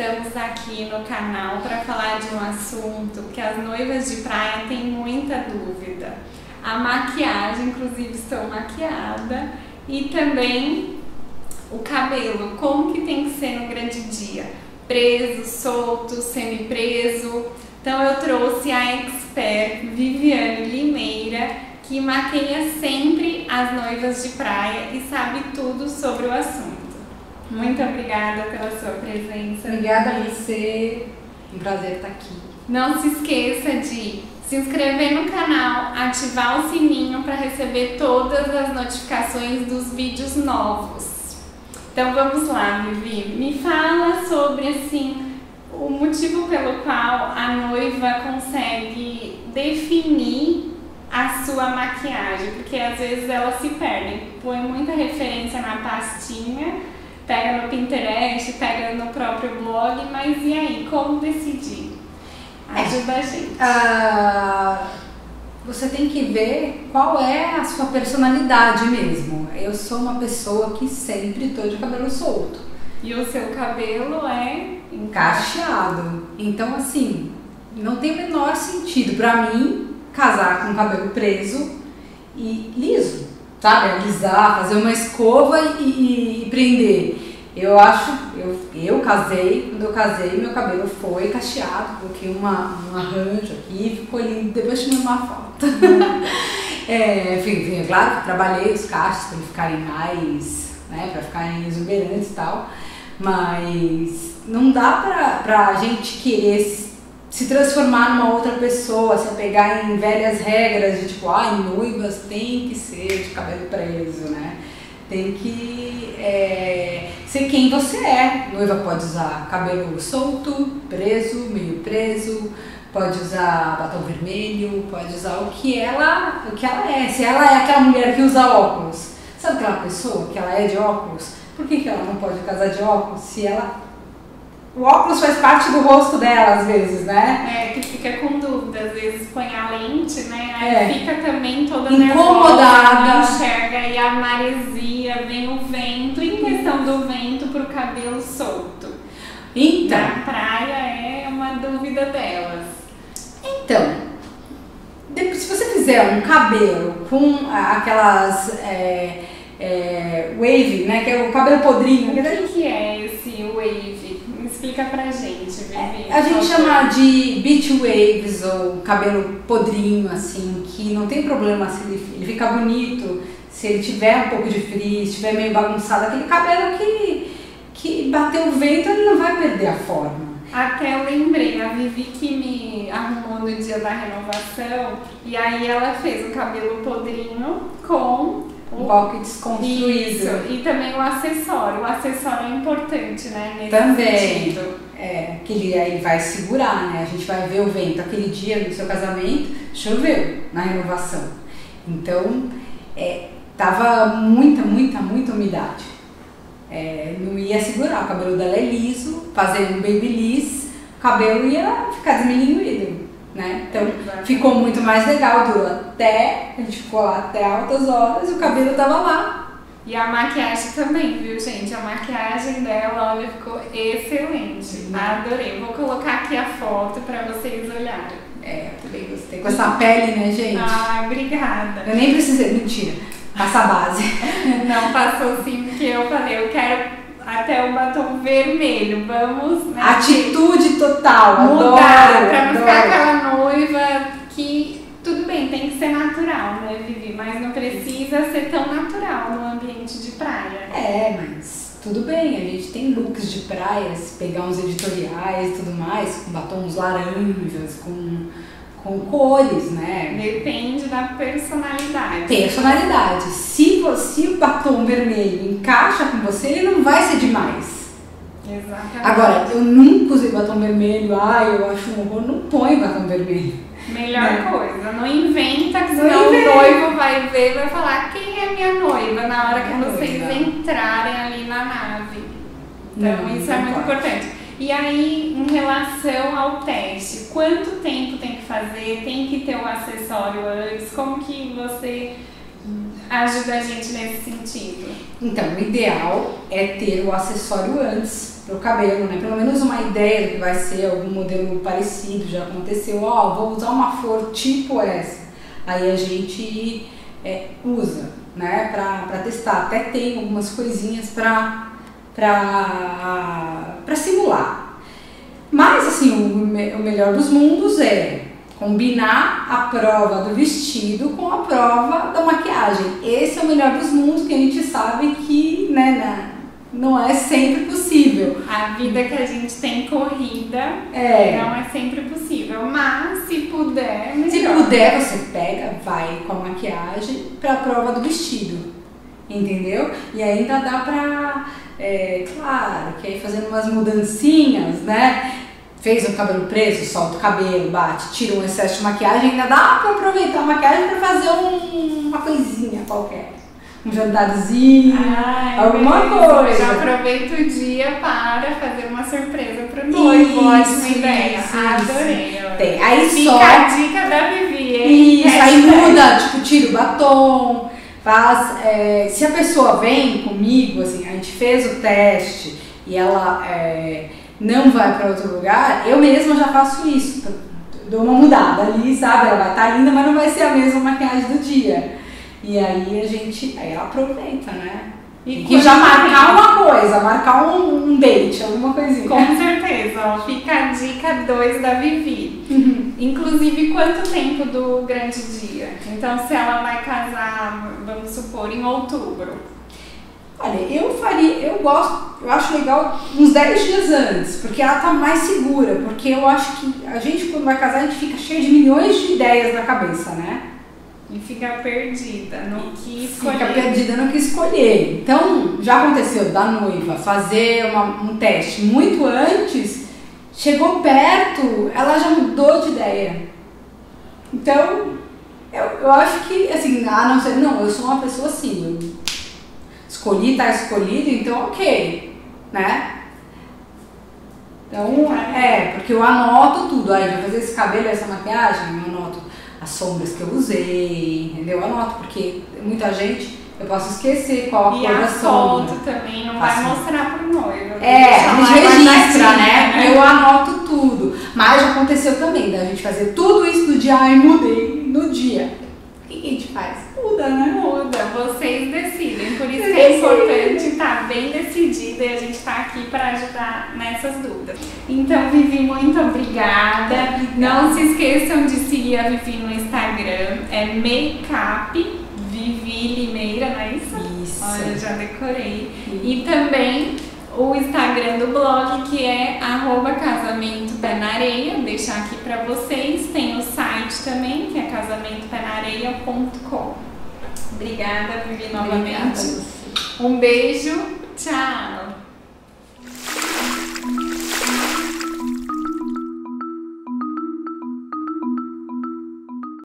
Estamos aqui no canal para falar de um assunto que as noivas de praia têm muita dúvida. A maquiagem, inclusive estou maquiada, e também o cabelo, como que tem que ser no grande dia? Preso, solto, semi-preso. Então eu trouxe a expert Viviane Limeira, que maqueia sempre as noivas de praia e sabe tudo sobre o assunto. Muito obrigada pela sua presença. Obrigada a você. Um prazer estar aqui. Não se esqueça de se inscrever no canal, ativar o sininho para receber todas as notificações dos vídeos novos. Então vamos lá, Vivi. Me fala sobre assim o motivo pelo qual a noiva consegue definir a sua maquiagem, porque às vezes ela se perde, põe muita referência na pastinha pega no Pinterest, pega no próprio blog, mas e aí, como decidir? Ajuda é, a gente. Uh, você tem que ver qual é a sua personalidade mesmo. Eu sou uma pessoa que sempre estou de cabelo solto. E o seu cabelo é encaixado. Então, assim, não tem o menor sentido para mim casar com cabelo preso e liso sabe, alisar, fazer uma escova e, e, e, prender. Eu acho, eu, eu casei, quando eu casei, meu cabelo foi cacheado, coloquei uma, um arranjo aqui, ficou lindo, depois tirei uma foto. é, enfim, enfim, é claro que trabalhei os cachos para ficarem mais, né, para ficarem exuberantes e tal, mas não dá pra, pra gente querer se transformar numa outra pessoa, se apegar em velhas regras de tipo, ai, ah, noivas tem que ser de cabelo preso, né? Tem que é, ser quem você é. Noiva pode usar cabelo solto, preso, meio preso, pode usar batom vermelho, pode usar o que ela, o que ela é. Se ela é aquela mulher que usa óculos, sabe aquela pessoa que ela é de óculos? Por que, que ela não pode casar de óculos se ela o óculos faz parte do rosto dela, às vezes, né? É, que fica com dúvida, às vezes põe a lente, né? Aí é. fica também toda incomodada, nervosa, enxerga e a maresia, vem o vento, do vento pro cabelo solto. Então. Na praia é uma dúvida delas. Então, se você fizer um cabelo com aquelas é, é, wave, né? Que é o cabelo podrinho. O que, que é esse wave? Explica pra gente, Vivi. É, a gente chama de beach waves ou cabelo podrinho, assim, que não tem problema se ele, ele fica bonito, se ele tiver um pouco de frizz, estiver meio bagunçado, aquele cabelo que, que bateu o vento, ele não vai perder a forma. Até eu lembrei, a Vivi que me arrumou no dia da renovação, e aí ela fez o cabelo podrinho com um coque desconstruído. Isso, e também o acessório. O acessório é importante, né? Nesse também. Sentido. É, que ele, ele vai segurar, né? A gente vai ver o vento. Aquele dia no seu casamento, choveu na renovação. Então, é, tava muita, muita, muita umidade. É, não ia segurar. O cabelo dela é liso, fazendo um babyliss, o cabelo ia ficar diminuído né? Então ficou muito mais legal, durou até, a gente ficou lá até altas horas e o cabelo tava lá. E a maquiagem também, viu, gente? A maquiagem dela, olha, ficou excelente. Adorei. Vou colocar aqui a foto para vocês olharem. É, também gostei. Com essa pele, né, gente? Ai, obrigada. Eu nem precisei, mentira. Passa a base. Não passou sim, porque eu falei, eu quero até o batom vermelho. Vamos, né? Atitude total, mudar adoro, pra não ficar aquela noiva que tudo bem, tem que ser natural, né, Vivi? Mas não precisa ser tão natural no ambiente de praia. É, mas tudo bem, a gente tem looks de praia, se pegar uns editoriais e tudo mais, com batons laranjas, com com cores, né? Depende da personalidade. Personalidade. Se, você, o batom vermelho encaixa com você, ele não vai ser demais. Exatamente. Agora, eu nunca usei batom vermelho, ai, eu acho um horror, não põe batom vermelho. Melhor né? coisa, não inventa que senão o noivo vai ver e vai falar quem é minha noiva na hora que vocês entrarem ali na nave. Então, não, isso é muito pode. importante. E aí, em relação ao teste, quanto tempo tem que fazer? Tem que ter o acessório antes? Como que você ajuda a gente nesse sentido? Então, o ideal é ter o acessório antes pro cabelo, né? Pelo menos uma ideia do que vai ser algum modelo parecido, já aconteceu, ó, oh, vou usar uma flor tipo essa. Aí a gente é, usa, né, pra testar. Até tem algumas coisinhas pra, pra simular. Mas, assim, o, o melhor dos mundos é combinar a prova do vestido com a prova da maquiagem. Esse é o melhor dos mundos que a gente sabe que né, não é sempre possível. A vida que a gente tem corrida é. não é sempre possível, mas se puder, melhor. Se puder, você pega, vai com a maquiagem para a prova do vestido, entendeu? E ainda dá pra, é, claro, que aí fazendo umas mudancinhas, né? fez o cabelo preso, solta o cabelo, bate, tira um excesso de maquiagem, ainda dá pra aproveitar a maquiagem pra fazer um, uma coisinha qualquer. Um jantarzinho, Ai, alguma coisa. Já aproveita o dia para fazer uma surpresa pro noivo. Ótima ideia. Isso, Adorei. Tem. Aí Fica só. a dica da Vivi, hein? Isso, aí muda, tipo, tira o batom, faz. É, se a pessoa vem comigo, assim, a gente fez o teste e ela. É, não vai para outro lugar, eu mesma já faço isso. Dou uma mudada ali, sabe? Ela vai estar tá linda, mas não vai ser a mesma maquiagem do dia. E aí a gente, aí ela aproveita, né? E que já marcar uma coisa, marcar um, um date, alguma coisinha. Com certeza, ó, fica a dica 2 da Vivi. Uhum. Inclusive, quanto tempo do grande dia? Então, se ela vai casar, vamos supor, em outubro, Olha, eu faria, eu gosto, eu acho legal uns 10 dias antes, porque ela tá mais segura, porque eu acho que a gente quando vai casar a gente fica cheio de milhões de ideias na cabeça, né? E fica perdida no que escolher. Fica perdida no que escolher. Então, já aconteceu da noiva fazer uma, um teste muito antes, chegou perto, ela já mudou de ideia. Então, eu, eu acho que, assim, a não ser, não, eu sou uma pessoa assim, eu escolhi, tá escolhido, então ok, né? Então, é, porque eu anoto tudo. Aí, vou fazer esse cabelo, essa maquiagem, eu anoto as sombras que eu usei, entendeu? Eu anoto, porque muita gente, eu posso esquecer qual a e cor a da sombra. foto também não vai mostrar pro noivo. É, a gente registra, né? né? Eu anoto tudo. Mas já aconteceu também, da gente fazer tudo isso no dia, ai, mudei no dia. O que a gente faz? muda, né? Muda, vocês decidem. Por isso que é importante estar bem decidida e a gente está aqui para ajudar nessas dúvidas. Então, Vivi, muito obrigada. obrigada. Não se esqueçam de seguir a Vivi no Instagram, é Makeup Vivi Limeira, não é isso? Isso. Olha, já decorei. E também o Instagram do blog, que é arroba casamento pé na areia, deixar aqui para vocês. Tem o site também, que é casamentopenareia.com. Obrigada, Vivi, novamente. Obrigada. Um beijo, tchau!